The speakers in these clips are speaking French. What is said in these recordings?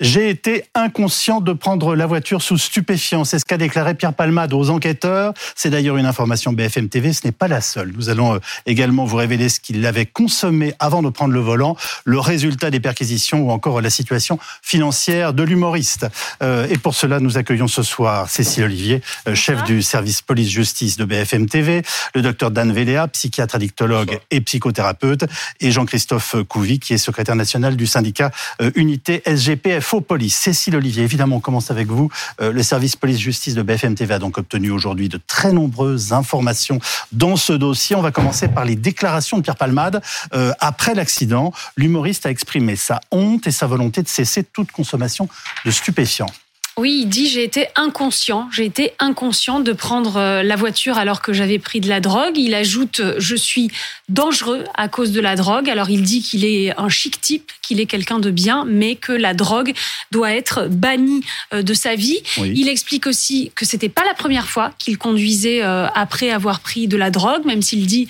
J'ai été inconscient de prendre la voiture sous stupéfiant. C'est ce qu'a déclaré Pierre Palmade aux enquêteurs. C'est d'ailleurs une information BFM TV. Ce n'est pas la seule. Nous allons euh, également vous révéler ce qu'il avait consommé avant de prendre le volant, le résultat des perquisitions ou encore la situation financière de l'humoriste. Euh, et pour cela, nous accueillons ce soir Cécile Olivier, euh, chef du service police-justice de BFM TV, le docteur Dan Véléa, psychiatre addictologue et psychothérapeute, et Jean-Christophe Couvi, qui est secrétaire national du syndicat Unité SGPF police. Cécile Olivier, évidemment, on commence avec vous. Euh, le service police-justice de BFM TV a donc obtenu aujourd'hui de très nombreuses informations dans ce dossier. On va commencer par les déclarations de Pierre Palmade. Euh, après l'accident, l'humoriste a exprimé sa honte et sa volonté de cesser toute consommation de stupéfiants. Oui, il dit j'ai été inconscient, j'ai été inconscient de prendre euh, la voiture alors que j'avais pris de la drogue. Il ajoute je suis dangereux à cause de la drogue. Alors il dit qu'il est un chic type, qu'il est quelqu'un de bien, mais que la drogue doit être bannie euh, de sa vie. Il explique aussi que c'était pas la première fois qu'il conduisait euh, après avoir pris de la drogue, même s'il dit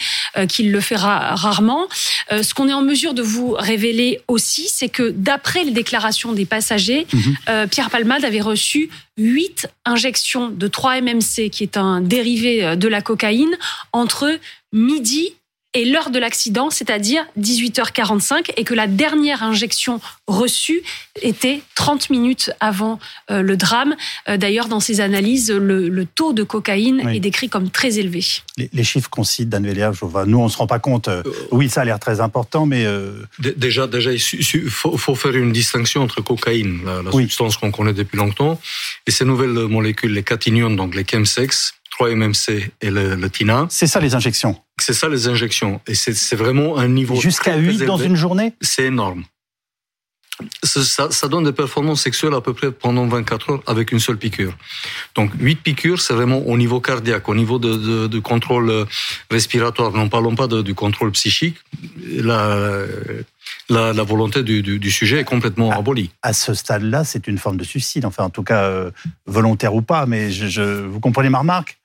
qu'il le fera rarement. Ce qu'on est en mesure de vous révéler aussi, c'est que d'après les déclarations des passagers, mhm. Pierre Palmade avait reçu 8 injections de 3-MMC, qui est un dérivé de la cocaïne, entre midi et l'heure de l'accident, c'est-à-dire 18h45, et que la dernière injection reçue était 30 minutes avant euh, le drame. Euh, d'ailleurs, dans ces analyses, le, taux de cocaïne est décrit comme très élevé. Les, chiffres qu'on cite, Dan nous, on ne se rend pas compte. Euh, oui, ça a l'air très important, mais... Déjà, déjà, il faut, faire une distinction entre cocaïne, la, substance qu'on connaît depuis longtemps, et ces nouvelles molécules, les catignones, donc les chemsex, 3-MMC et le, TINA. C'est ça les injections C'est ça les injections. Et c'est vraiment un niveau. Jusqu'à 8 dans une journée C'est énorme. Ça, ça, donne des performances sexuelles à peu près pendant 24 heures avec une seule piqûre. Donc 8 piqûres, c'est vraiment au niveau cardiaque, au niveau de, de, contrôle respiratoire. N'en parlons pas du contrôle psychique. La, la, la volonté du, du, du, sujet est complètement abolie. À ce stade-là, c'est une forme de suicide, enfin en tout cas euh, volontaire ou pas, mais je, je, vous comprenez ma remarque?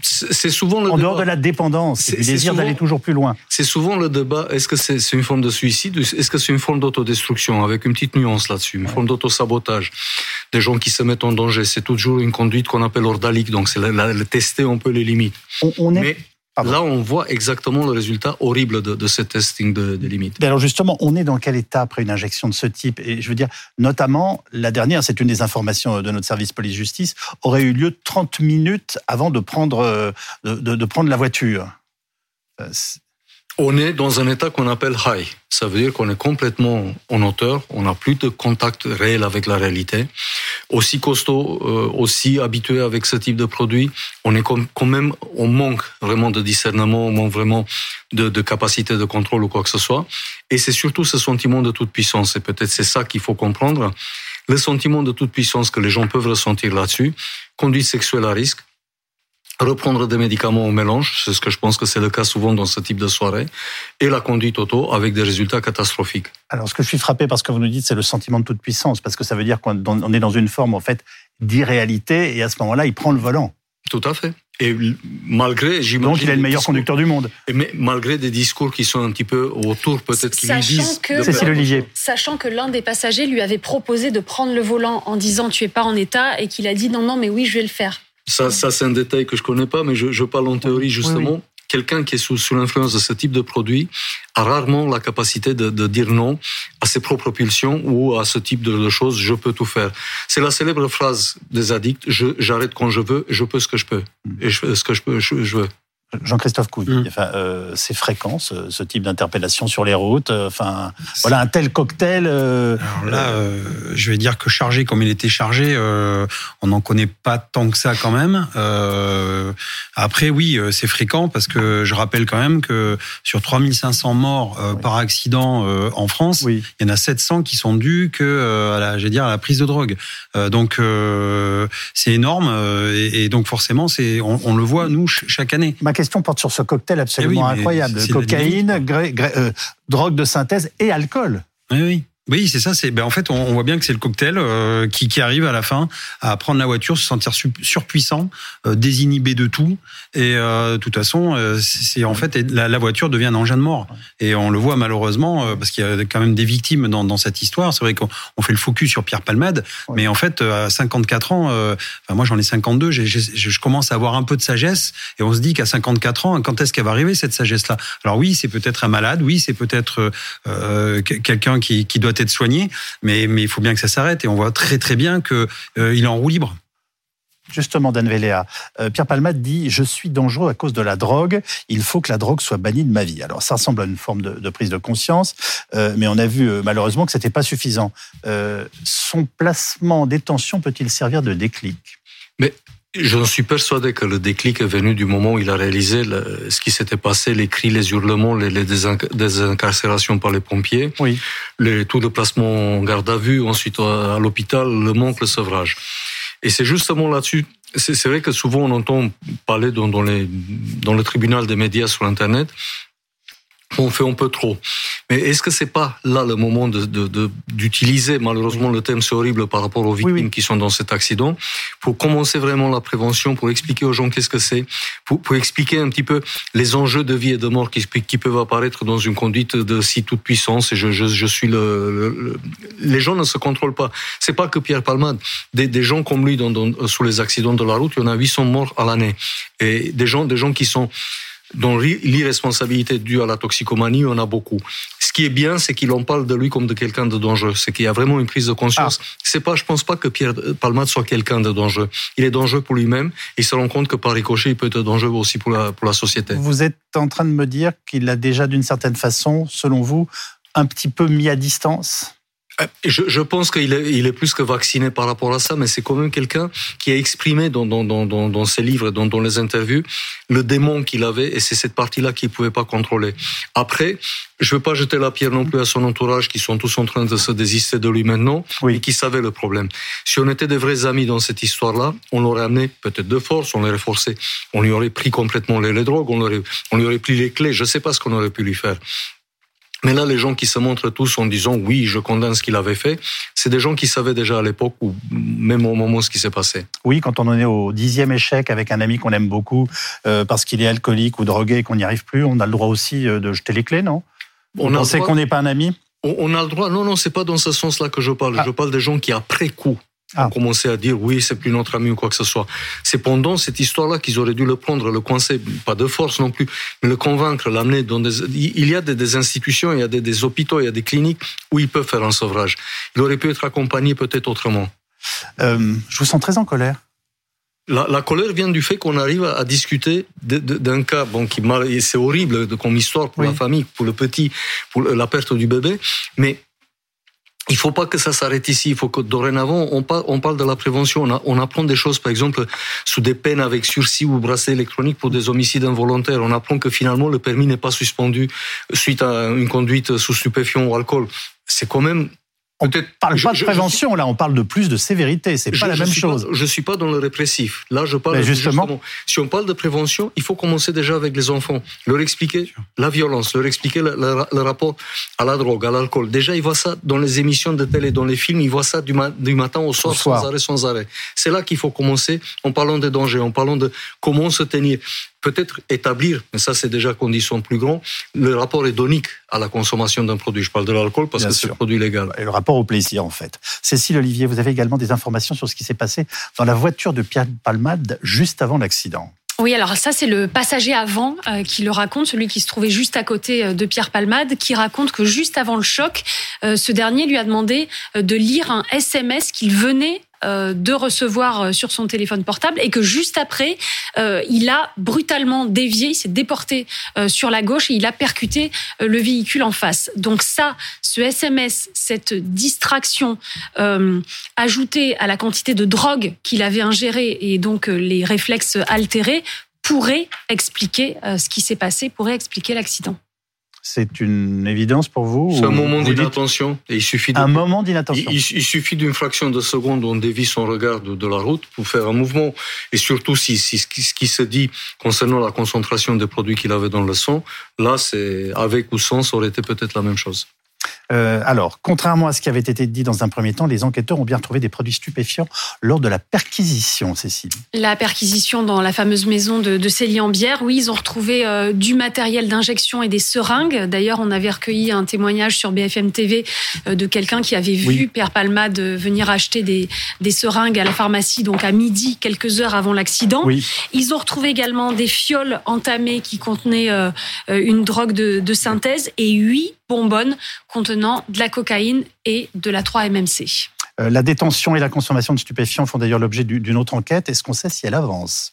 C'est souvent le en dehors de la dépendance, c'est le désir d'aller toujours plus loin. C'est souvent le débat. Est-ce que c'est une forme de suicide Est-ce que c'est une forme d'autodestruction Avec une petite nuance là-dessus, une forme d'autosabotage. Des gens qui se mettent en danger. C'est toujours une conduite qu'on appelle ordalique. Donc c'est le, tester un peu les limites. On, est... Là, on voit exactement le résultat horrible de, ce testing de, limites. alors justement, on est dans quel état après une injection de ce type? Et je veux dire, notamment, la dernière, c'est une des informations de notre service police-justice, aurait eu lieu 30 minutes avant de prendre, euh, de prendre la voiture. Euh, on est dans un état qu'on appelle high. Ça veut dire qu'on est complètement en hauteur, on n'a plus de contact réel avec la réalité. Aussi costaud, euh, aussi habitué avec ce type de produit, on est quand même, on manque vraiment de discernement, on manque vraiment de, de capacité de contrôle ou quoi que ce soit. Et c'est surtout ce sentiment de toute puissance. Et peut-être c'est ça qu'il faut comprendre. Le sentiment de toute puissance que les gens peuvent ressentir là-dessus, conduite sexuelle à risque, reprendre des médicaments au mélange, c'est ce que je pense que c'est le cas souvent dans ce type de soirée, et la conduite auto avec des résultats catastrophiques. Alors, ce que je suis frappé parce que vous nous dites, c'est le sentiment de toute puissance, parce que ça veut dire qu'on est dans une forme en fait d'irréalité, et à ce moment-là, il prend le volant. Tout à fait. Et malgré, j'imagine. Donc il est le meilleur conducteur du monde. Mais malgré des discours qui sont un petit peu autour, peut-être qui lui disent. Cécile Olivier. Sachant que l'un des passagers lui avait proposé de prendre le volant en disant tu es pas en état et qu'il a dit non non mais oui je vais le faire. Ça, ça c'est un détail que je connais pas, mais je, je parle en théorie justement. Quelqu'un qui est sous, sous l'influence de ce type de produit a rarement la capacité de, de, dire non à ses propres pulsions ou à ce type de, choses. Je peux tout faire. C'est la célèbre phrase des addicts j'arrête quand je veux, je peux ce que je peux et je, ce que je peux, je veux. Jean-Christophe Couille, mm. enfin, euh, c'est fréquent ce, type d'interpellation sur les routes. Euh, enfin, voilà un tel cocktail. Euh, Alors là, euh, je vais dire que chargé comme il était chargé, on n'en connaît pas tant que ça quand même. après, oui, c'est fréquent parce que je rappelle quand même que sur 3500 morts par accident en France, il y en a 700 qui sont dus que à la, je vais dire, à la prise de drogue. donc c'est énorme et, et, donc forcément, c'est on, on, le voit nous chaque année question porte sur ce cocktail absolument eh incroyable. Cocaïne, euh, drogue de synthèse et alcool. Oui, oui. Oui, c'est ça. C'est ben en fait, on, voit bien que c'est le cocktail euh, qui, qui, arrive à la fin à prendre la voiture, se sentir surpuissant, euh, désinhibé de tout. Et euh, de toute façon, euh, c'est en fait la, la, voiture devient un engin de mort. Et on le voit malheureusement parce qu'il y a quand même des victimes dans, dans cette histoire. C'est vrai qu'on fait le focus sur Pierre Palmade, mais en fait, à 54 ans, enfin moi j'en ai 52, j je commence à avoir un peu de sagesse. Et on se dit qu'à 54 ans, quand est-ce qu'elle va arriver cette sagesse-là? Alors oui, c'est peut-être un malade, oui, c'est peut-être quelqu'un qui, qui doit être soigné, mais, mais il faut bien que ça s'arrête. Et on voit très très bien qu'il euh, est en roue libre. Justement, Dan Véléa, euh, Pierre Palmade dit Je suis dangereux à cause de la drogue, il faut que la drogue soit bannie de ma vie. Alors, ça ressemble à une forme de, prise de conscience, euh, mais on a vu malheureusement que ce n'était pas suffisant. son placement en détention peut-il servir de déclic? Mais je suis persuadé que le déclic est venu du moment où il a réalisé ce qui s'était passé, les cris, les hurlements, les, les désincarcérations par les pompiers, oui. les, tout le placement en garde à vue, ensuite à, l'hôpital, le manque, le sevrage. Et c'est justement là-dessus, c'est vrai que souvent on entend parler dans, dans, les, dans le tribunal des médias sur Internet on fait un peu trop. Mais est-ce que c'est pas là le moment d'utiliser, de, malheureusement le thème c'est horrible par rapport aux victimes qui sont dans cet accident, pour commencer vraiment la prévention, pour expliquer aux gens qu'est-ce que c'est, pour, expliquer un petit peu les enjeux de vie et de mort qui, qui peuvent apparaître dans une conduite de si toute puissance. Et je, je, je suis le, les gens ne se contrôlent pas. C'est pas que Pierre Palmade, des, des gens comme lui dans, dans, sous les accidents de la route, il y en a 800 morts à l'année. Et des gens, des gens qui sont dont l'irresponsabilité due à la toxicomanie, on a beaucoup. Ce qui est bien, c'est qu'il en parle de lui comme de quelqu'un de dangereux. C'est qu'il y a vraiment une prise de conscience. Ah. C'est pas, je pense pas que Pierre Palmade soit quelqu'un de dangereux. Il est dangereux pour lui-même et il se rend compte que par ricochet, il peut être dangereux aussi pour la, pour la société. Vous êtes en train de me dire qu'il a déjà, d'une certaine façon, selon vous, un petit peu mis à distance je, je, pense qu'il est, il est plus que vacciné par rapport à ça, mais c'est quand même quelqu'un qui a exprimé dans, dans, dans, dans ses livres, dans, dans les interviews, le démon qu'il avait, et c'est cette partie-là qu'il pouvait pas contrôler. Après, je veux pas jeter la pierre non plus à son entourage, qui sont tous en train de se désister de lui maintenant, oui. et qui savaient le problème. Si on était des vrais amis dans cette histoire-là, on l'aurait amené peut-être de force, on l'aurait forcé, on lui aurait pris complètement les, les drogues, on, aurait, on lui aurait pris les clés, je sais pas ce qu'on aurait pu lui faire. Mais là, les gens qui se montrent tous en disant oui, je condamne ce qu'il avait fait, c'est des gens qui savaient déjà à l'époque ou même au moment ce qui s'est passé. Oui, quand on en est au dixième échec avec un ami qu'on aime beaucoup euh, parce qu'il est alcoolique ou drogué et qu'on n'y arrive plus, on a le droit aussi euh, de jeter les clés, non? On on sait qu'on n'est pas un ami? On, a le droit. Non, non, c'est pas dans ce sens-là que je parle. Ah. Je parle des gens qui après coup ah. commencé à dire oui, c'est plus notre ami ou quoi que ce soit. C'est pendant cette histoire-là qu'ils auraient dû le prendre, le coincer, pas de force non plus, mais le convaincre, l'amener dans des. Il y a des, institutions, il y a des, hôpitaux, il y a des cliniques où ils peuvent faire un sevrage. Il aurait pu être accompagné peut-être autrement. Euh, je vous sens très en colère. La, colère vient du fait qu'on arrive à, discuter d'un cas, bon, qui c'est horrible comme histoire pour la famille, pour le petit, pour la perte du bébé, mais il faut pas que ça s'arrête ici. Il faut que dorénavant, on parle, de la prévention. On, on, apprend des choses, par exemple, sous des peines avec sursis ou bracelet électronique pour des homicides involontaires. On apprend que finalement, le permis n'est pas suspendu suite à une conduite sous stupéfiant ou alcool. C'est quand même on ne parle pas de prévention, là, on parle de plus de sévérité. C'est pas la même chose. je suis pas dans le répressif. Là, je parle justement, Si on parle de prévention, il faut commencer déjà avec les enfants, leur expliquer la violence, leur expliquer le, rapport à la drogue, à l'alcool. Déjà, ils voient ça dans les émissions de télé, dans les films, ils voient ça du, matin au soir, sans arrêt, sans arrêt. C'est là qu'il faut commencer en parlant des dangers, en parlant de comment se tenir peut-être établir, mais ça c'est déjà condition plus grand, le rapport hédonique à la consommation d'un produit. Je parle de l'alcool parce que c'est un produit légal. Et le rapport au plaisir en fait. Cécile Olivier, vous avez également des informations sur ce qui s'est passé dans la voiture de Pierre Palmade juste avant l'accident. Oui, alors ça c'est le passager avant euh, qui le raconte, celui qui se trouvait juste à côté euh, de Pierre Palmade, qui raconte que juste avant le choc, euh, ce dernier lui a demandé de lire un SMS qu'il venait de recevoir euh, sur son téléphone portable et que juste après, euh, il a brutalement dévié, il s'est déporté sur la gauche et il a percuté le véhicule en face. Donc ça, ce SMS, cette distraction ajoutée à la quantité de drogue qu'il avait ingérée et donc les réflexes altérés pourrait expliquer ce qui s'est passé, pourrait expliquer l'accident. C'est une évidence pour vous C'est un moment d'inattention. Il suffit un moment d'inattention. Il, suffit d'une fraction de seconde où on dévie son regard de, la route pour faire un mouvement. Et surtout, si, ce qui se dit concernant la concentration des produits qu'il avait dans le sang, là, c'est avec ou sans, ça aurait été peut-être la même chose. Euh, alors, contrairement à ce qui avait été dit dans un premier temps, les enquêteurs ont bien retrouvé des produits stupéfiants lors de la perquisition, Cécile. La perquisition dans la fameuse maison de, de Célie-en-Bière, oui, ils ont retrouvé euh, du matériel d'injection et des seringues. D'ailleurs, on avait recueilli un témoignage sur BFM TV euh, de quelqu'un qui avait vu Pierre Palmade venir acheter des, des seringues à la pharmacie, donc à midi, quelques heures avant l'accident. Oui. Ils ont retrouvé également des fioles entamées qui contenaient une drogue de, de synthèse et huit bonbonnes contenant de la cocaïne et de la 3-MMC. Euh, la détention et la consommation de stupéfiants font d'ailleurs l'objet du- d'une autre enquête. Est-ce qu'on sait si elle avance?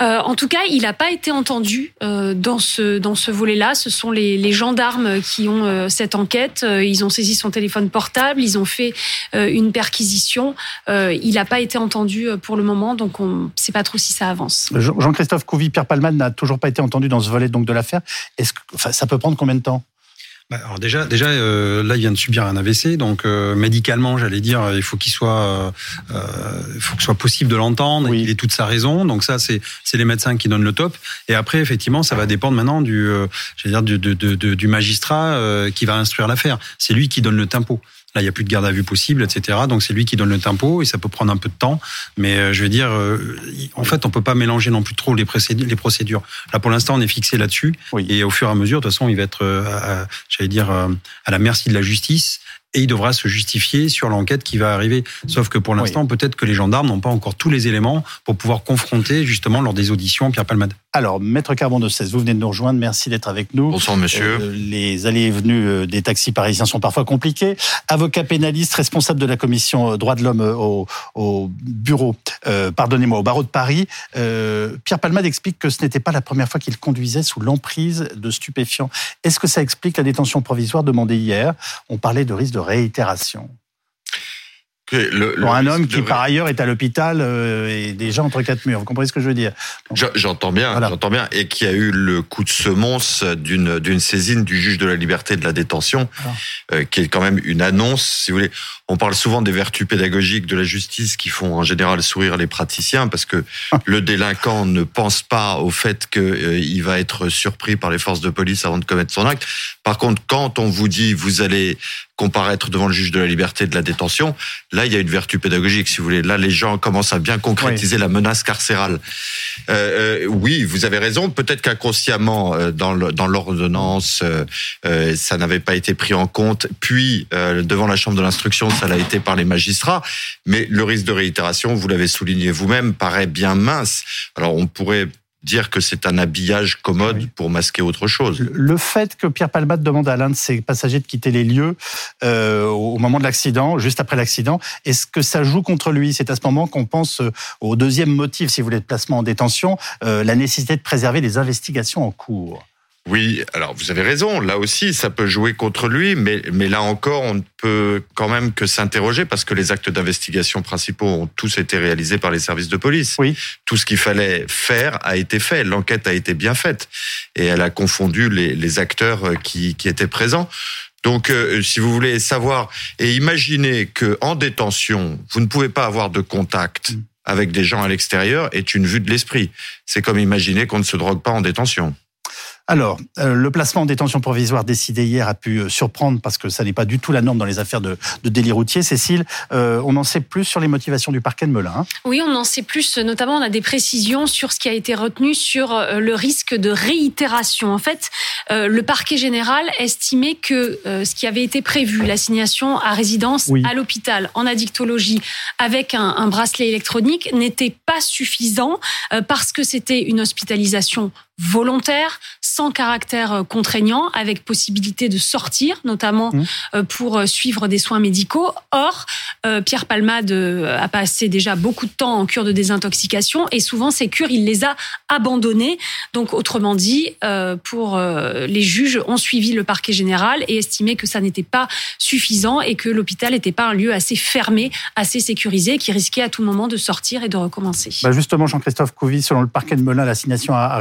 Euh, en tout cas, il n'a pas été entendu euh, dans ce dans ce volet-là. Ce sont les, les gendarmes qui ont euh, cette enquête. Ils ont saisi son téléphone portable, ils ont fait une perquisition. Il n'a pas été entendu pour le moment, donc on ne sait pas trop si ça avance. Jean- Jean-Christophe Couvi, Pierre Palmade n'a toujours pas été entendu dans ce volet donc de l'affaire. Est-ce que enfin, ça peut prendre combien de temps? Alors déjà, déjà euh, là, il vient de subir un AVC, donc euh, médicalement, j'allais dire, il faut qu'il soit, euh, il faut que soit possible de l'entendre. Oui. Il ait toute sa raison. Donc ça, c'est c'est les médecins qui donnent le top. Et après, effectivement, ça va dépendre maintenant du, j'allais dire, du, du, du- du- du magistrat qui va instruire l'affaire. C'est lui qui donne le tempo. Là, il n'y a plus de garde à vue possible, etc. Donc c'est lui qui donne le tempo et ça peut prendre un peu de temps. Mais euh, je veux dire, euh, en fait, on peut pas mélanger non plus trop les procédures. Les procédures. Là, pour l'instant, on est fixé là-dessus. Oui. Et au fur et à mesure, de toute façon, il va être, euh, j'allais dire, euh, à la merci de la justice. Et il devra se justifier sur l'enquête qui va arriver. Sauf que pour l'instant, peut-être que les gendarmes n'ont pas encore tous les éléments pour pouvoir confronter justement lors des auditions Pierre Palmade. Alors, Maître Carbon de 16, vous venez de nous rejoindre. Merci d'être avec nous. Bonsoir monsieur. Euh, les allées et venues euh, des taxis parisiens sont parfois compliquées. Avocat pénaliste, responsable de la commission euh, droits de l'homme au, au bureau, euh, pardonnez-moi, au barreau de Paris. Euh, Pierre Palmade explique que ce n'était pas la première fois qu'il conduisait sous l'emprise de stupéfiants. Est-ce que ça explique la détention provisoire demandée hier? On parlait de risque de réitération. Le- le Pour un homme qui, par ailleurs, est à l'hôpital euh, et déjà entre quatre murs. Vous comprenez ce que je veux dire? Je- J'entends bien, Voilà. j'entends bien, et qui a eu le coup de semonce d'une d'une saisine du juge de la liberté et de la détention, Voilà. euh, qui est quand même une annonce. Si vous voulez, on parle souvent des vertus pédagogiques de la justice qui font en général sourire les praticiens, parce que le délinquant ne pense pas au fait qu'il va être surpris par les forces de police avant de commettre son acte. Par contre, quand on vous dit vous allez comparaître devant le juge de la liberté et de la détention, là il y a une vertu pédagogique, si vous voulez. Là, les gens commencent à bien concrétiser la menace carcérale. Euh, euh, oui, vous avez raison. Peut-être qu'inconsciemment, euh, dans l'ordonnance, euh, ça n'avait pas été pris en compte. Puis, devant la chambre de l'instruction, ça l'a été par les magistrats. Mais le risque de réitération, vous l'avez souligné vous-même, paraît bien mince. Alors, on pourrait dire que c'est un habillage commode Oui. pour masquer autre chose. Le fait que Pierre Palmade demande à l'un de ses passagers de quitter les lieux euh, au moment de l'accident, juste après l'accident, est-ce que ça joue contre lui? C'est à ce moment qu'on pense euh, au deuxième motif, si vous voulez, de placement en détention, euh, la nécessité de préserver les investigations en cours. Oui, alors vous avez raison. Là aussi, ça peut jouer contre lui, mais, mais là encore, on ne peut quand même que s'interroger parce que les actes d'investigation principaux ont tous été réalisés par les services de police. Oui. Tout ce qu'il fallait faire a été fait. L'enquête a été bien faite et elle a confondu les, les acteurs qui, qui étaient présents. Donc, euh, si vous voulez savoir et imaginer que en détention, vous ne pouvez pas avoir de contact Mm. avec des gens à l'extérieur est une vue de l'esprit. C'est comme imaginer qu'on ne se drogue pas en détention. Alors, euh, le placement en détention provisoire décidé hier a pu euh, surprendre parce que ça n'est pas du tout la norme dans les affaires de, de délit routier. Cécile, euh, on en sait plus sur les motivations du parquet de Melun. hein. Oui, on en sait plus. Notamment, on a des précisions sur ce qui a été retenu sur le risque de réitération. En fait, euh, le parquet général estimait que ce qui avait été prévu, l'assignation à résidence Oui. à l'hôpital en addictologie avec un, un bracelet électronique, n'était pas suffisant parce que c'était une hospitalisation volontaire, sans caractère euh, contraignant, avec possibilité de sortir, notamment Mmh. euh, pour euh, suivre des soins médicaux. Or, Pierre Palmade a passé déjà beaucoup de temps en cure de désintoxication et souvent ces cures, il les a abandonnées. Donc, autrement dit, pour les juges ont suivi le parquet général et estimé que ça n'était pas suffisant et que l'hôpital n'était pas un lieu assez fermé, assez sécurisé, qui risquait à tout moment de sortir et de recommencer. Bah justement, Jean-Christophe Couvi, selon le parquet de Melun, l'assignation à, à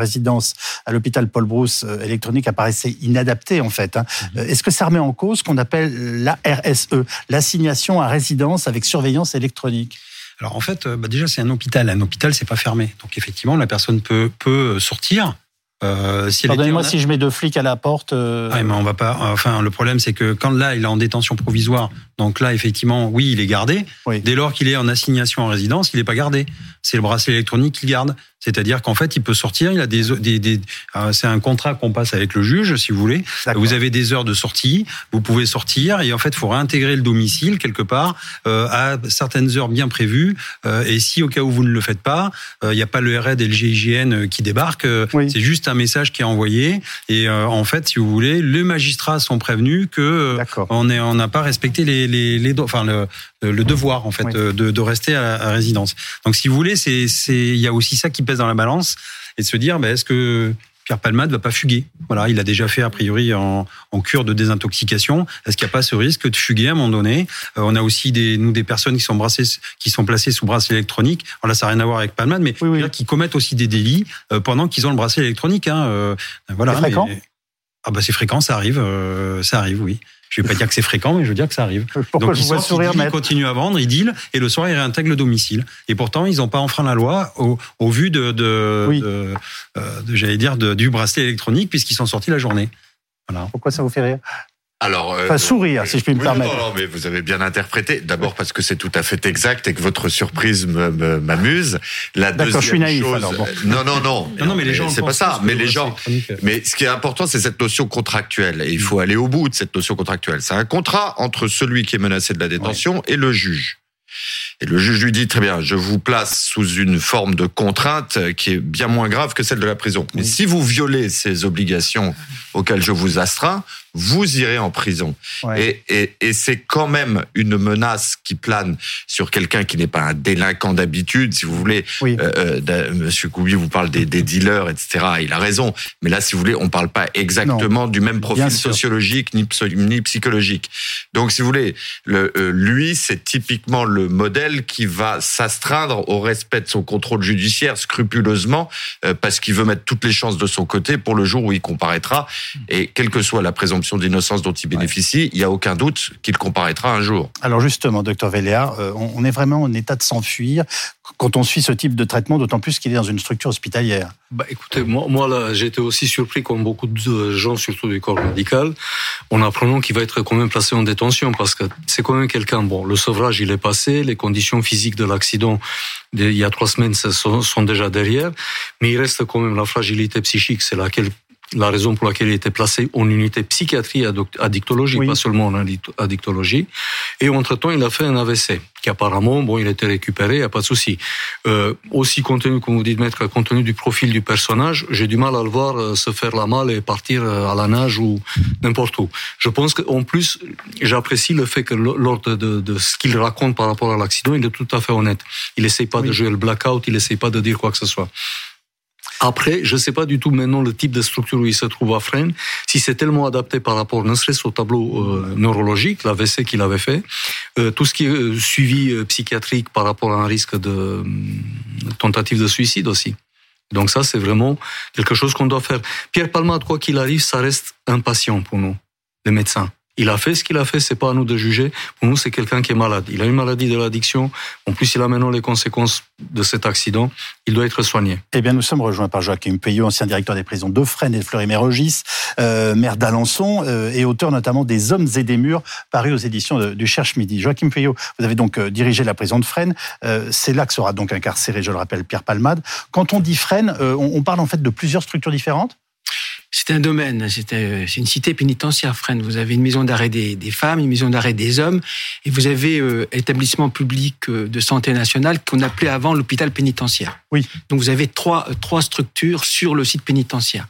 à l'hôpital Paul Brousse euh, électronique apparaissait inadaptée en fait. hein. Euh, Est-ce que ça remet en cause ce qu'on appelle la RSE, l'assignation à résidence avec surveillance électronique? Alors en fait, euh, bah déjà c'est un hôpital. Un hôpital, c'est pas fermé. Donc effectivement, la personne peut peut sortir Euh, si Pardonnez-moi si je mets deux flics à la porte. Euh... Ah, mais on va pas. Enfin, le problème, c'est que quand là, il est en détention provisoire, donc là, effectivement, oui, il est gardé. Dès lors qu'il est en assignation en résidence, il n'est pas gardé. C'est le bracelet électronique qu'il garde. C'est-à-dire qu'en fait, il peut sortir. Il a des, des, des euh, c'est un contrat qu'on passe avec le juge, si vous voulez. Vous avez des heures de sortie. Vous pouvez sortir et en fait, il faut réintégrer le domicile quelque part euh, à certaines heures bien prévues. Euh, et si au cas où vous ne le faites pas, il n'y a pas le RAID et le GIGN qui débarquent. C'est juste un message qui est envoyé. Et en fait, si vous voulez, les magistrats sont prévenus que on est, on n'a pas respecté les, les, les, enfin le, le devoir en fait de, de rester à, à résidence. Donc, si vous voulez, c'est, c'est, il y a aussi ça qui dans la balance et de se dire, ben, est-ce que Pierre Palmade va pas fuguer? Voilà, il a déjà fait a priori en, cure de désintoxication. Est-ce qu'il n'y a pas ce risque de fuguer à un moment donné? Euh, On a aussi des nous des personnes qui sont brassées, qui sont placées sous bracelet électronique. Alors là, ça n'a rien à voir avec Palmade, mais qui commettent aussi des délits euh, pendant qu'ils ont le bracelet électronique. Hein, euh, voilà. C'est fréquent? ah bah c'est fréquent, ça arrive, ça arrive, oui. Je vais pas dire que c'est fréquent, mais je veux dire que ça arrive. Pourquoi Donc, je vois sourire, Ils continuent à vendre, ils deal, et le soir, ils réintègrent le domicile. Et pourtant, ils n'ont pas enfreint la loi au, au vu de, de, de, euh, de j'allais dire, du bracelet électronique, puisqu'ils sont sortis la journée. Voilà. Pourquoi ça vous fait rire? Alors, euh, enfin, sourire, si je puis me permettre. Non, non, mais vous avez bien interprété. D'abord parce que c'est tout à fait exact et que votre surprise m'amuse. La deuxième je suis naïf, chose, alors, bon. non, non, non, non, non, mais les gens, c'est pas ça. Mais les gens, mais ce qui est important, c'est cette notion contractuelle. Et il faut aller au bout de cette notion contractuelle. C'est un contrat entre celui qui est menacé de la détention et le juge. Et le juge lui dit très bien, je vous place sous une forme de contrainte qui est bien moins grave que celle de la prison. Mais si vous violez ces obligations auxquelles je vous astreins, vous irez en prison. Et, et, et c'est quand même une menace qui plane sur quelqu'un qui n'est pas un délinquant d'habitude, si vous voulez. Oui. Euh, euh Monsieur Koubi vous parle des, des, dealers, etc. Il a raison. Mais là, si vous voulez, on parle pas exactement du même profil sociologique ni, ni, psychologique. Donc, si vous voulez, le, euh, lui, c'est typiquement le modèle qui va s'astreindre au respect de son contrôle judiciaire scrupuleusement euh, parce qu'il veut mettre toutes les chances de son côté pour le jour où il comparaîtra. Et quelle que soit la d'innocence dont il bénéficie, il n'y a aucun doute qu'il comparaîtra un jour. Alors justement, docteur Véléard, euh, on est vraiment en état de s'enfuir quand on suit ce type de traitement, d'autant plus qu'il est dans une structure hospitalière. Bah, écoutez, moi, moi là, j'ai été aussi surpris, comme beaucoup de gens, surtout du corps médical, en apprenant qu'il va être quand même placé en détention, parce que c'est quand même quelqu'un. Bon, le sevrage, il est passé, les conditions physiques de l'accident il y a trois semaines sont, sont déjà derrière, mais il reste quand même la fragilité psychique, c'est laquelle la raison pour laquelle il était placé en unité psychiatrie addictologie, pas seulement en addictologie. Et entre-temps, il a fait un AVC, qui apparemment, bon, il était récupéré, il n'y a pas de souci. Euh, aussi, compte tenu, comme vous dites, maître, compte tenu du profil du personnage, j'ai du mal à le voir euh, se faire la malle et partir euh, à la nage ou n'importe où. Je pense qu'en plus, j'apprécie le fait que lors de, de, ce qu'il raconte par rapport à l'accident, il est tout à fait honnête. Il essaye pas de jouer le blackout, il essaye pas de dire quoi que ce soit. Après, je ne sais pas du tout maintenant le type de structure où il se trouve à Fresnes, si c'est tellement adapté par rapport, ne serait-ce au tableau euh, neurologique, l'AVC qu'il avait fait, euh, tout ce qui est euh, suivi euh, psychiatrique par rapport à un risque de tentative de suicide aussi. Donc ça, c'est vraiment quelque chose qu'on doit faire. Pierre Palmade, quoi qu'il arrive, ça reste un patient pour nous, les médecins. Il a fait ce qu'il a fait, c'est pas à nous de juger. Pour nous, c'est quelqu'un qui est malade. Il a une maladie de l'addiction. En plus, il a maintenant les conséquences de cet accident. Il doit être soigné. Eh bien, nous sommes rejoints par Joachim Payot, ancien directeur des prisons de Fresnes et de Fleury-Mérogis, euh, maire d'Alençon euh, et auteur notamment des Hommes et des Murs, paru aux éditions du Cherche Midi. Joachim Payot, vous avez donc euh, dirigé la prison de Fresnes. Euh, c'est là que sera donc incarcéré, je le rappelle, Pierre Palmade. Quand on dit Fresnes, on, on parle en fait de plusieurs structures différentes? C'est un domaine, c'est une cité pénitentiaire, Fresnes. Vous avez une maison d'arrêt des, femmes, une maison d'arrêt des hommes, et vous avez euh, établissement public euh, de santé nationale qu'on appelait avant l'hôpital pénitentiaire. Oui. Donc vous avez trois, trois structures sur le site pénitentiaire.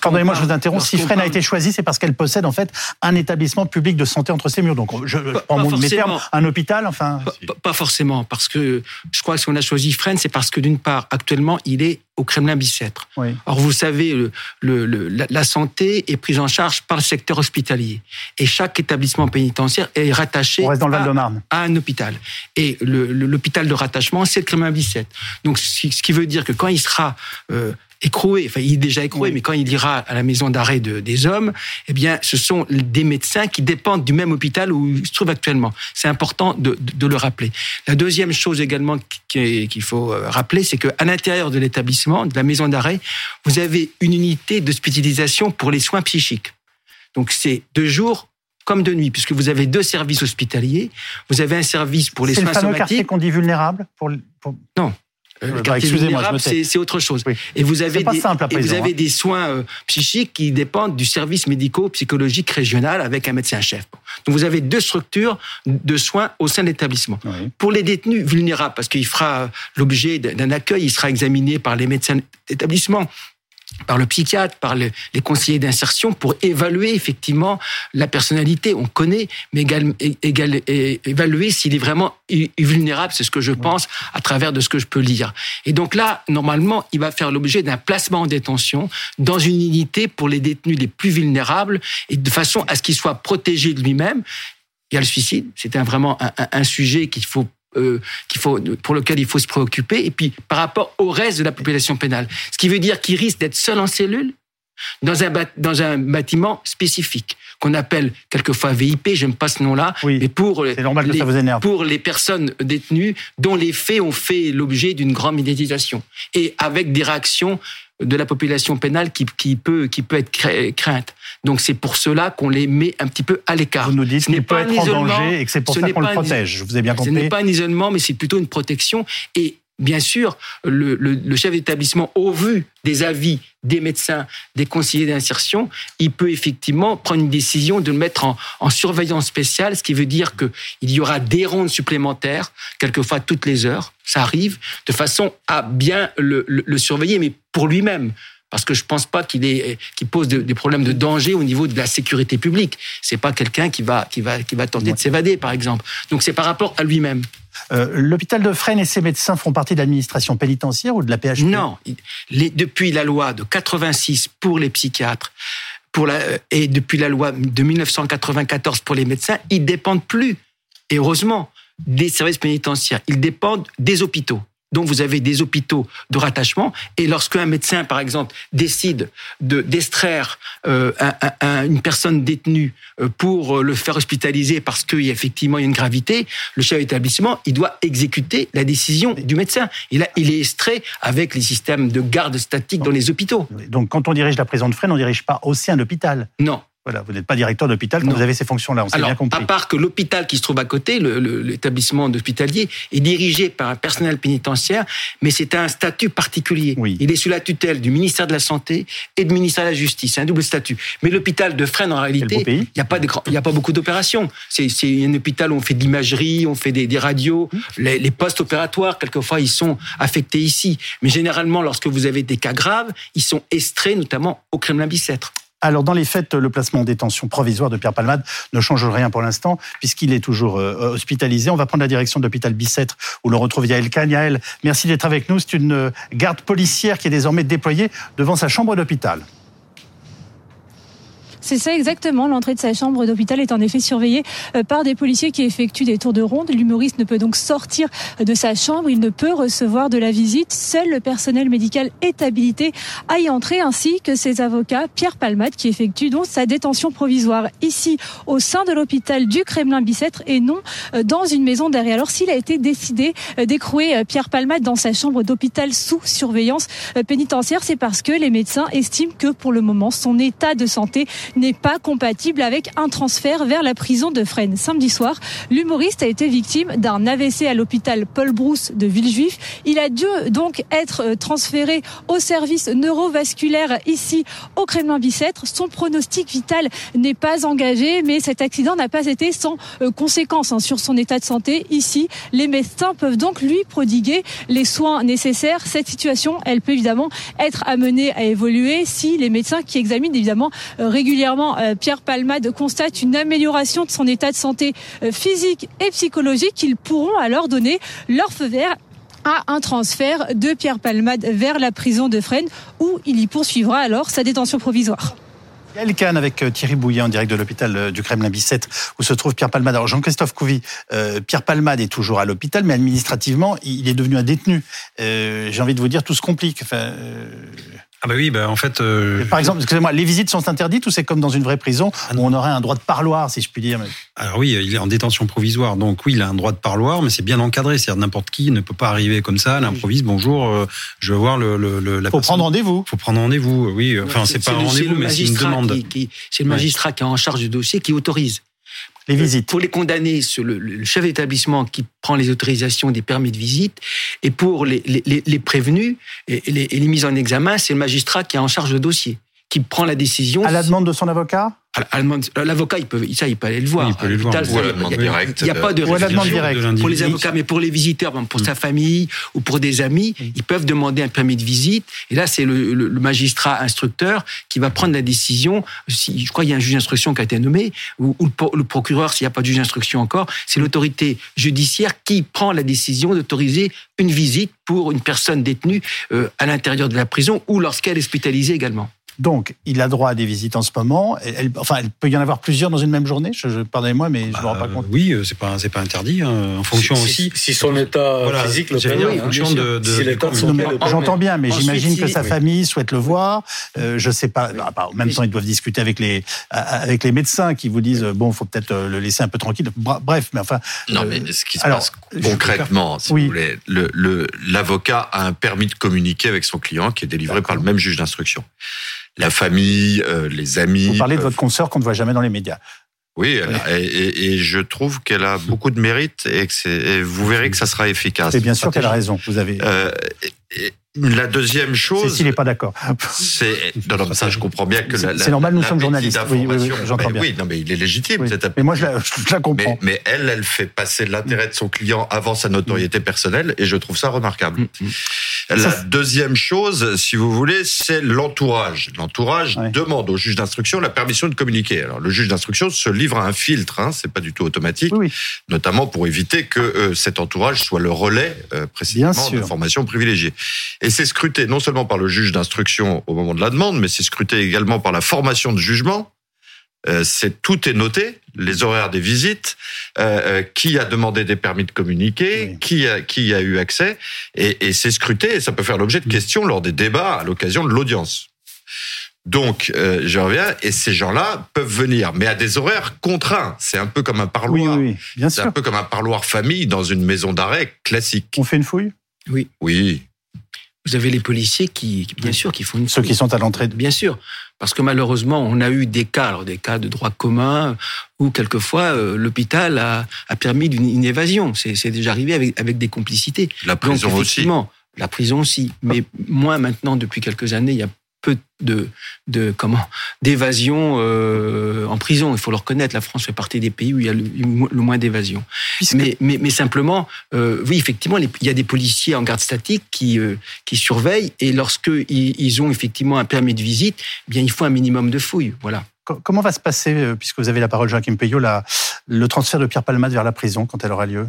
Pardonnez-moi, je vous interromps. Si Fresnes a été choisie, c'est parce qu'elle possède en fait un établissement public de santé entre ses murs. Donc je, je prends mon, mes termes, un hôpital, enfin. Pas, pas, forcément, parce que je crois que si on a choisi Fresnes, c'est parce que d'une part, actuellement, il est au Kremlin-Bicêtre. Oui. Or, vous savez, le, le, la santé est prise en charge par le secteur hospitalier. Et chaque établissement pénitentiaire est rattaché à, à, un hôpital. Et l'hôpital de rattachement, c'est le Kremlin-Bicêtre. Donc, ce qui veut dire que quand il sera euh, écroué, enfin il est déjà écroué, mais quand il ira à la maison d'arrêt de, des hommes, eh bien ce sont des médecins qui dépendent du même hôpital où il se trouve actuellement. C'est important de, de, le rappeler. La deuxième chose également qu'il faut euh, rappeler, c'est qu'à l'intérieur de l'établissement, de la maison d'arrêt, vous avez une unité d'hospitalisation pour les soins psychiques. Donc c'est deux jours comme de nuit, puisque vous avez deux services hospitaliers. Vous avez un service pour les soins somatiques. C'est le fameux quartier qu'on dit vulnérable pour, pour... Non, le quartier vulnérable, c'est autre chose. Et vous avez des, simple et vous avez hein. des soins euh, psychiques qui dépendent du service médico-psychologique régional avec un médecin-chef. Donc vous avez deux structures de soins au sein de l'établissement. Pour les détenus vulnérables, parce qu'il fera l'objet d'un accueil, il sera examiné par les médecins d'établissement par le psychiatre, par les conseillers d'insertion pour évaluer effectivement la personnalité. On connaît, mais également, évaluer s'il est vraiment vulnérable. C'est ce que je pense à travers de ce que je peux lire. Et donc là, normalement, il va faire l'objet d'un placement en détention dans une unité pour les détenus les plus vulnérables et de façon à ce qu'il soit protégé de lui-même. Il y a le suicide, c'est vraiment un, un sujet qu'il faut euh, qu'il faut, pour lequel il faut se préoccuper, et puis par rapport au reste de la population pénale. Ce qui veut dire qu'il risque d'être seul en cellule dans un, dans un bâtiment spécifique qu'on appelle quelquefois VIP, j'aime pas ce nom-là, mais pour les, pour les personnes détenues dont les faits ont fait l'objet d'une grande médiatisation. Et avec des réactions de la population pénale qui, qui, peut, qui peut être crainte. Donc c'est pour cela qu'on les met un petit peu à l'écart. Vous nous dites qu'il peut être en danger et que c'est pour ça qu'on le protège. Je vous ai bien compris. Ce n'est pas un isolement, mais c'est plutôt une protection. Et bien sûr, le, le, chef d'établissement, au vu des avis des médecins, des conseillers d'insertion, il peut effectivement prendre une décision de le mettre en, en surveillance spéciale, ce qui veut dire qu'il y aura des rondes supplémentaires, quelquefois toutes les heures, ça arrive, de façon à bien le, le surveiller, mais pour lui-même parce que je pense pas qu'il est pose des problèmes de danger au niveau de la sécurité publique. C'est pas quelqu'un qui va qui va qui va tenter de s'évader, par exemple. Donc c'est par rapport à lui-même. Euh, L'hôpital de Fresnes et ses médecins font partie de l'administration pénitentiaire ou de la PHP Non. Depuis la loi de 86 pour les psychiatres la, et depuis la loi de 1994 pour les médecins, ils dépendent plus, et heureusement, des services pénitentiaires. Ils dépendent des hôpitaux. Donc vous avez des hôpitaux de rattachement et lorsqu'un médecin, par exemple, décide de d'extraire euh, une personne détenue euh, pour euh, le faire hospitaliser parce qu'effectivement il y a une gravité, le chef d'établissement il doit exécuter la décision du médecin. Il, a, il est extrait avec les systèmes de garde statique dans les hôpitaux. Donc quand on dirige la prison de Fresnes, on ne dirige pas aussi un hôpital. Non, voilà, vous n'êtes pas directeur d'hôpital quand vous avez ces fonctions-là, on s'est bien compris. À part que l'hôpital qui se trouve à côté, l'établissement hospitalier, est dirigé par un personnel pénitentiaire, mais c'est un statut particulier. Il est sous la tutelle du ministère de la Santé et du ministère de la Justice. C'est un double statut. Mais l'hôpital de Fresnes, en réalité, il n'y a, pas il a pas beaucoup d'opérations. C'est un hôpital où on fait de l'imagerie, on fait des, radios. Mmh. Les, les postes opératoires, quelquefois, ils sont affectés ici. Mais généralement, lorsque vous avez des cas graves, ils sont extraits notamment au Kremlin-Bicêtre. Alors, dans les faits, le placement en détention provisoire de Pierre Palmade ne change rien pour l'instant, puisqu'il est toujours euh, hospitalisé. On va prendre la direction de l'hôpital Bicêtre, où l'on retrouve Yael Kahn. Yael, merci d'être avec nous. C'est une euh, garde policière qui est désormais déployée devant sa chambre d'hôpital. C'est ça exactement. L'entrée de sa chambre d'hôpital est en effet surveillée euh, par des policiers qui effectuent des tours de ronde. L'humoriste ne peut donc sortir de sa chambre. Il ne peut recevoir de la visite. Seul le personnel médical est habilité à y entrer ainsi que ses avocats, Pierre Palmade, qui effectue donc sa détention provisoire ici au sein de l'hôpital du Kremlin-Bicêtre et non euh, dans une maison d'arrêt. Alors s'il a été décidé euh, d'écrouer Pierre Palmade dans sa chambre d'hôpital sous surveillance pénitentiaire, c'est parce que les médecins estiment que pour le moment son état de santé n'est pas compatible avec un transfert vers la prison de Fresnes. Samedi soir, l'humoriste a été victime d'un AVC à l'hôpital Paul Brousse de Villejuif. Il a dû donc être euh, transféré au service neurovasculaire ici au Kremlin-Bicêtre. Son pronostic vital n'est pas engagé, mais cet accident n'a pas été sans euh, conséquences hein, sur son état de santé. Ici, les médecins peuvent donc lui prodiguer les soins nécessaires. Cette situation, elle peut évidemment être amenée à évoluer si les médecins qui examinent évidemment euh, régulièrement euh, Pierre Palmade constate une amélioration de son état de santé euh, physique et psychologique, ils pourront alors donner leur feu vert à un transfert de Pierre Palmade vers la prison de Fresnes où il y poursuivra alors sa détention provisoire. Gaël Kahn avec euh, Thierry Bouillet en direct de l'hôpital du Kremlin Bicêtre où se trouve Pierre Palmade. Alors Jean-Christophe Couvi, Pierre Palmade est toujours à l'hôpital, mais administrativement, il est devenu un détenu. J'ai envie de vous dire, tout se complique. Ah bah oui, bah en fait. Euh, Par exemple, excusez-moi, les visites sont interdites ou c'est comme dans une vraie prison Ah où on aurait un droit de parloir, si je puis dire Alors oui, il est en détention provisoire, donc oui, il a un droit de parloir, mais c'est bien encadré. C'est-à-dire n'importe qui ne peut pas arriver comme ça, à l'improviste. Bonjour, euh, je veux voir le, le, le la Faut personne. prendre rendez-vous. Faut prendre rendez-vous, oui. Enfin, c'est pas un le- rendez-vous, mais c'est une magistrat demande. C'est le magistrat qui est en charge du dossier qui autorise. Les visites. Pour les condamnés, c'est le, le chef d'établissement qui prend les autorisations des permis de visite. Et pour les, les, les- les prévenus et les, et les mises en examen, c'est le magistrat qui est en charge du dossier, qui prend la décision. À la demande de son avocat? Demande- L'avocat, il peut, ça, il peut aller le voir. Oui, il peut aller le voir. l'hôpital, Ou à ça, la il- demande directe n'y a pas de demande directe. Pour les avocats, mais pour les visiteurs, pour sa famille ou pour des amis, ils peuvent demander un permis de visite. Et là, c'est le, le- le magistrat instructeur qui va prendre la décision. Si, je crois qu'il y a un juge d'instruction qui a été nommé, ou, ou le procureur, s'il n'y a pas de juge d'instruction encore, c'est l'autorité judiciaire qui prend la décision d'autoriser une visite pour une personne détenue euh, à l'intérieur de la prison ou lorsqu'elle est hospitalisée également. Donc, il a droit à des visites en ce moment. Elle- enfin, il peut y en avoir plusieurs dans une même journée. Je, je- Pardonnez-moi, mais je ne me rends pas Euh, compte. oui, euh, c'est pas, c'est pas interdit, hein, en fonction si, aussi. Si son état Voilà, physique le permet. en hein. fonction de, Si. J'entends bien, mais j'imagine que sa oui. famille souhaite le voir. Euh, je sais pas. bah, bah, en même temps, ils doivent discuter avec les avec les médecins qui vous disent bon, faut peut-être euh, le laisser un peu tranquille. Bref, mais enfin. Non, euh, mais ce qui se alors, passe concrètement, si Oui. vous voulez, le- le- l'avocat a un permis de communiquer avec son client qui est délivré par le même juge d'instruction. La famille, euh, les amis. Vous parlez de peuvent- votre consoeur qu'on ne voit jamais dans les médias. Oui, et, et- et je trouve qu'elle a beaucoup de mérite et que et vous verrez que ça sera efficace. Et bien sûr qu'elle a raison. Vous avez. Euh, la deuxième chose, Cécile n'est pas d'accord. c'est non, non, mais ça je comprends bien que C'est- la- la- c'est normal, nous la sommes journalistes. Oui, oui, oui, j'entends mais bien. Oui, non, mais il est légitime. Oui. cet appel. Mais moi, je la, je la Mais, comprends. mais elle, elle fait passer l'intérêt de son client avant sa notoriété personnelle et je trouve ça remarquable. La Ça, deuxième chose, si vous voulez, c'est l'entourage. L'entourage Ouais. demande au juge d'instruction la permission de communiquer. Alors le juge d'instruction se livre à un filtre, hein, c'est pas du tout automatique, notamment pour éviter que euh, cet entourage soit le relais euh, précisément d'informations privilégiées. Et c'est scruté non seulement par le juge d'instruction au moment de la demande, mais c'est scruté également par la formation de jugement. Euh, c'est tout est noté, les horaires des visites, euh, euh, qui a demandé des permis de communiquer, Oui. qui a qui a eu accès, et, et c'est scruté. Et ça peut faire l'objet de questions lors des débats à l'occasion de l'audience. Donc, euh, je reviens, et ces gens-là peuvent venir, mais à des horaires contraints. C'est un peu comme un Oui, parloir. oui, oui, bien C'est un sûr. peu comme un parloir famille dans une maison d'arrêt classique. On fait une fouille? Oui. Vous avez les policiers qui, bien sûr, qui font une Ceux qui sont à l'entrée. de- Bien sûr, parce que malheureusement, on a eu des cas, alors des cas de droit commun, où quelquefois euh, l'hôpital a, a permis d'une une évasion. C'est déjà arrivé avec, avec des complicités. La prison Donc, aussi. effectivement, la prison aussi, mais moins maintenant depuis quelques années, il y a peu de, de comment d'évasion euh, en prison. Il faut le reconnaître. La France fait partie des pays où il y a le, le moins d'évasion. Mais, mais, mais simplement, euh, oui, effectivement, les- il y a des policiers en garde statique qui, euh, qui surveillent et lorsque ils, ils ont effectivement un permis de visite, eh bien, il faut un minimum de fouilles. Voilà. Co- Comment va se passer, puisque vous avez la parole, Joachim Payot, la- le transfert de Pierre Palmade vers la prison quand elle aura lieu?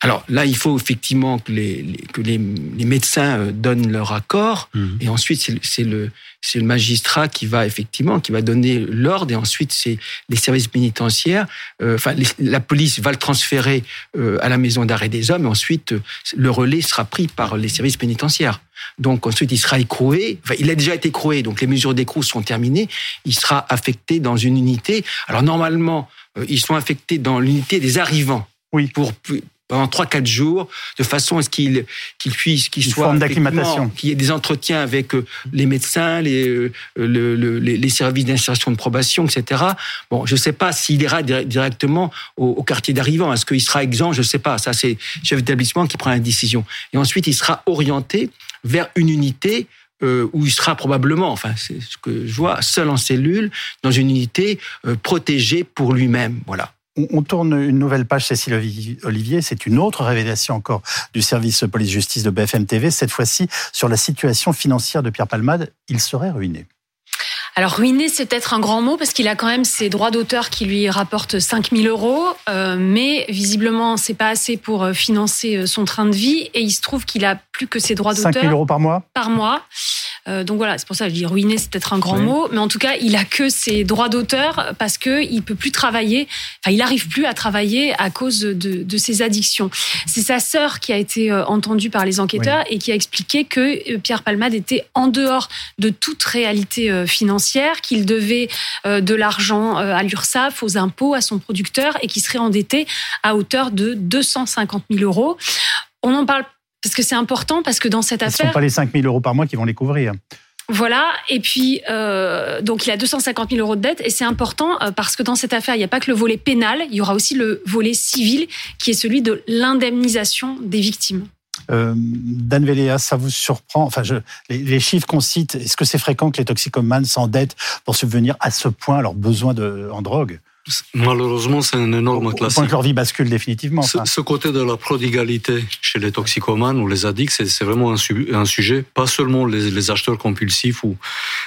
Alors là, il faut effectivement que les, les- que les, les médecins euh, donnent leur accord. Mhm. Et ensuite, c'est le- c'est le, magistrat qui va effectivement, qui va donner l'ordre. Et ensuite, c'est les services pénitentiaires. euh, Enfin, les- la police va le transférer euh, à la maison d'arrêt des hommes. Et ensuite, le relais sera pris par les services pénitentiaires. Donc ensuite, il sera écroué. Enfin, il a déjà été écroué. Donc les mesures d'écrou sont terminées. Il sera affecté dans une unité. Alors normalement, ils sont affectés dans l'unité des arrivants. Oui. Pour pendant 3-4 jours, de façon à ce qu'il qu'il puisse, qu'il soit d'acclimatation. qu'il y ait des entretiens avec euh, les médecins, les, euh, le- le- les, les services d'insertion de probation, etc. Bon, je ne sais pas s'il ira di- directement au, au quartier d'arrivant. Est-ce qu'il sera exempt? Je ne sais pas. Ça, c'est chef d'établissement qui prend la décision. Et ensuite, il sera orienté vers une unité euh, où il sera probablement, enfin, c'est ce que je vois, seul en cellule, dans une unité euh, protégée pour lui-même. Voilà. On, on tourne une nouvelle page, Cécile Olivier. C'est une autre révélation encore du service police-justice de BFM TV, cette fois-ci sur la situation financière de Pierre Palmade. Il serait ruiné. Alors ruiné, c'est peut-être un grand mot parce qu'il a quand même ses droits d'auteur qui lui rapportent 5000 euros, euh, mais visiblement c'est pas assez pour euh, financer euh, son train de vie et il se trouve qu'il a plus que ses drois 5 000 d'auteur euros par mois? Par mois. Donc voilà, c'est pour ça que je dis ruiner, c'est peut-être un grand mot, mais en tout cas, il a que ses droits d'auteur parce que il peut plus travailler. Enfin, il arrive plus à travailler à cause de, de ses addictions. C'est sa sœur qui a été entendue par les enquêteurs et qui a expliqué que Pierre Palmade était en dehors de toute réalité financière, qu'il devait de l'argent à l'URSSAF, aux impôts, à son producteur et qui serait endetté à hauteur de 250 000 euros. On en parle parce que c'est important, parce que dans cette affaire... Ce ne sont pas les 5 000 euros par mois qui vont les couvrir. Voilà, et puis euh, donc il a 250 000 euros de dette, et c'est important euh, parce que dans cette affaire, il n'y a pas que le volet pénal, il y aura aussi le volet civil, qui est celui de l'indemnisation des victimes. Euh, Dan Véléa, ça vous surprend Enfin, je, les, chiffres qu'on cite, est-ce que c'est fréquent que les toxicomanes s'endettent pour subvenir à ce point à leurs besoins de, en drogue? Malheureusement, c'est un énorme classique. Point que leur vie bascule définitivement. Ce, côté de la prodigalité chez les toxicomanes ou les addicts, c'est vraiment un, sujet, pas seulement les, acheteurs compulsifs ou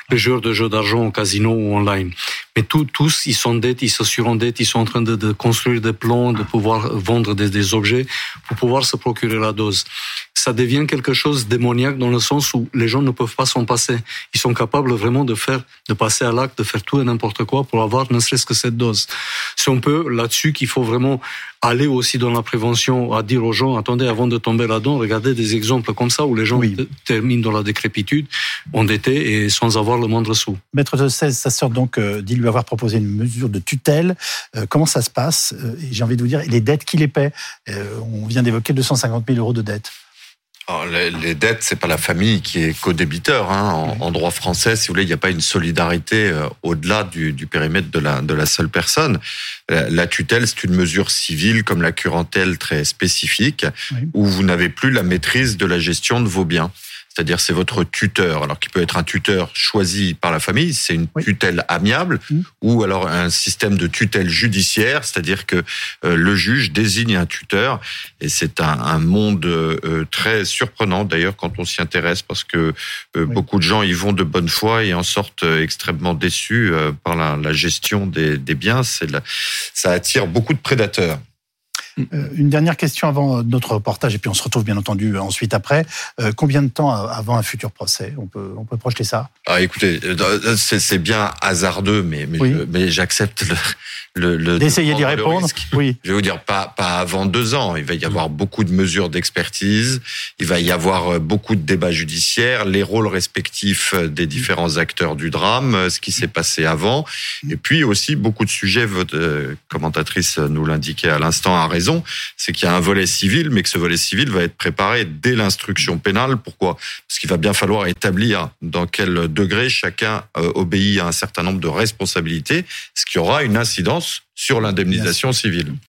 les joueurs de jeux d'argent au casino ou online, mais tous, ils sont dettes, ils s'assurent en dette, ils sont en train de, construire des plans, de pouvoir vendre des, des objets pour pouvoir se procurer la dose ça devient quelque chose démoniaque dans le sens où les gens ne peuvent pas s'en passer. Ils sont capables vraiment de faire, de passer à l'acte, de faire tout et n'importe quoi pour avoir ne serait-ce que cette dose. C'est un peu là-dessus qu'il faut vraiment aller aussi dans la prévention, à dire aux gens, attendez, avant de tomber là-dedans, regardez des exemples comme ça où les gens terminent dans la décrépitude, endettés et sans avoir le moindre sou. Maître de 16, sa sœur donc euh, dit lui avoir proposé une mesure de tutelle. Euh, comment ça se passe? Euh, J'ai envie de vous dire, les dettes qui les paient? on vient d'évoquer 250 000 euros de dettes les, dettes, c'est pas la famille qui est co-débiteur. Hein. En, droit français, si vous voulez, il n'y a pas une solidarité euh, au-delà du, périmètre de la, de la seule personne. La, tutelle, c'est une mesure civile comme la curentelle très spécifique, où vous n'avez plus la maîtrise de la gestion de vos biens c'est-à-dire c'est votre tuteur, alors qui peut être un tuteur choisi par la famille, c'est une tutelle amiable, mmh. ou alors un système de tutelle judiciaire, c'est-à-dire que euh, le juge désigne un tuteur, et c'est un, monde euh, très surprenant d'ailleurs quand on s'y intéresse, parce que euh, beaucoup de gens y vont de bonne foi et en sortent extrêmement déçus par la, gestion des, des biens. C'est ça attire beaucoup de prédateurs. Euh, une dernière question avant notre reportage, et puis on se retrouve bien entendu ensuite après. Euh, combien de temps avant un futur procès? On peut, on peut projeter ça? Ah, Écoutez, euh, c'est bien hasardeux, mais, mais j'accepte le, le, d'essayer d'y répondre. Oui. Je vais vous dire pas pas avant deux ans. Il va y avoir beaucoup de mesures d'expertise. Il va y avoir beaucoup de débats judiciaires, les rôles respectifs des différents acteurs du drame, ce qui s'est passé avant, et puis aussi beaucoup de sujets. Votre commentatrice nous l'indiquait à l'instant à raison c'est qu'il y a un volet civil, mais que ce volet civil va être préparé dès l'instruction pénale. Pourquoi? Parce qu'il va bien falloir établir dans quel degré chacun euh, obéit à un certain nombre de responsabilités, ce qui aura une incidence sur l'indemnisation civile.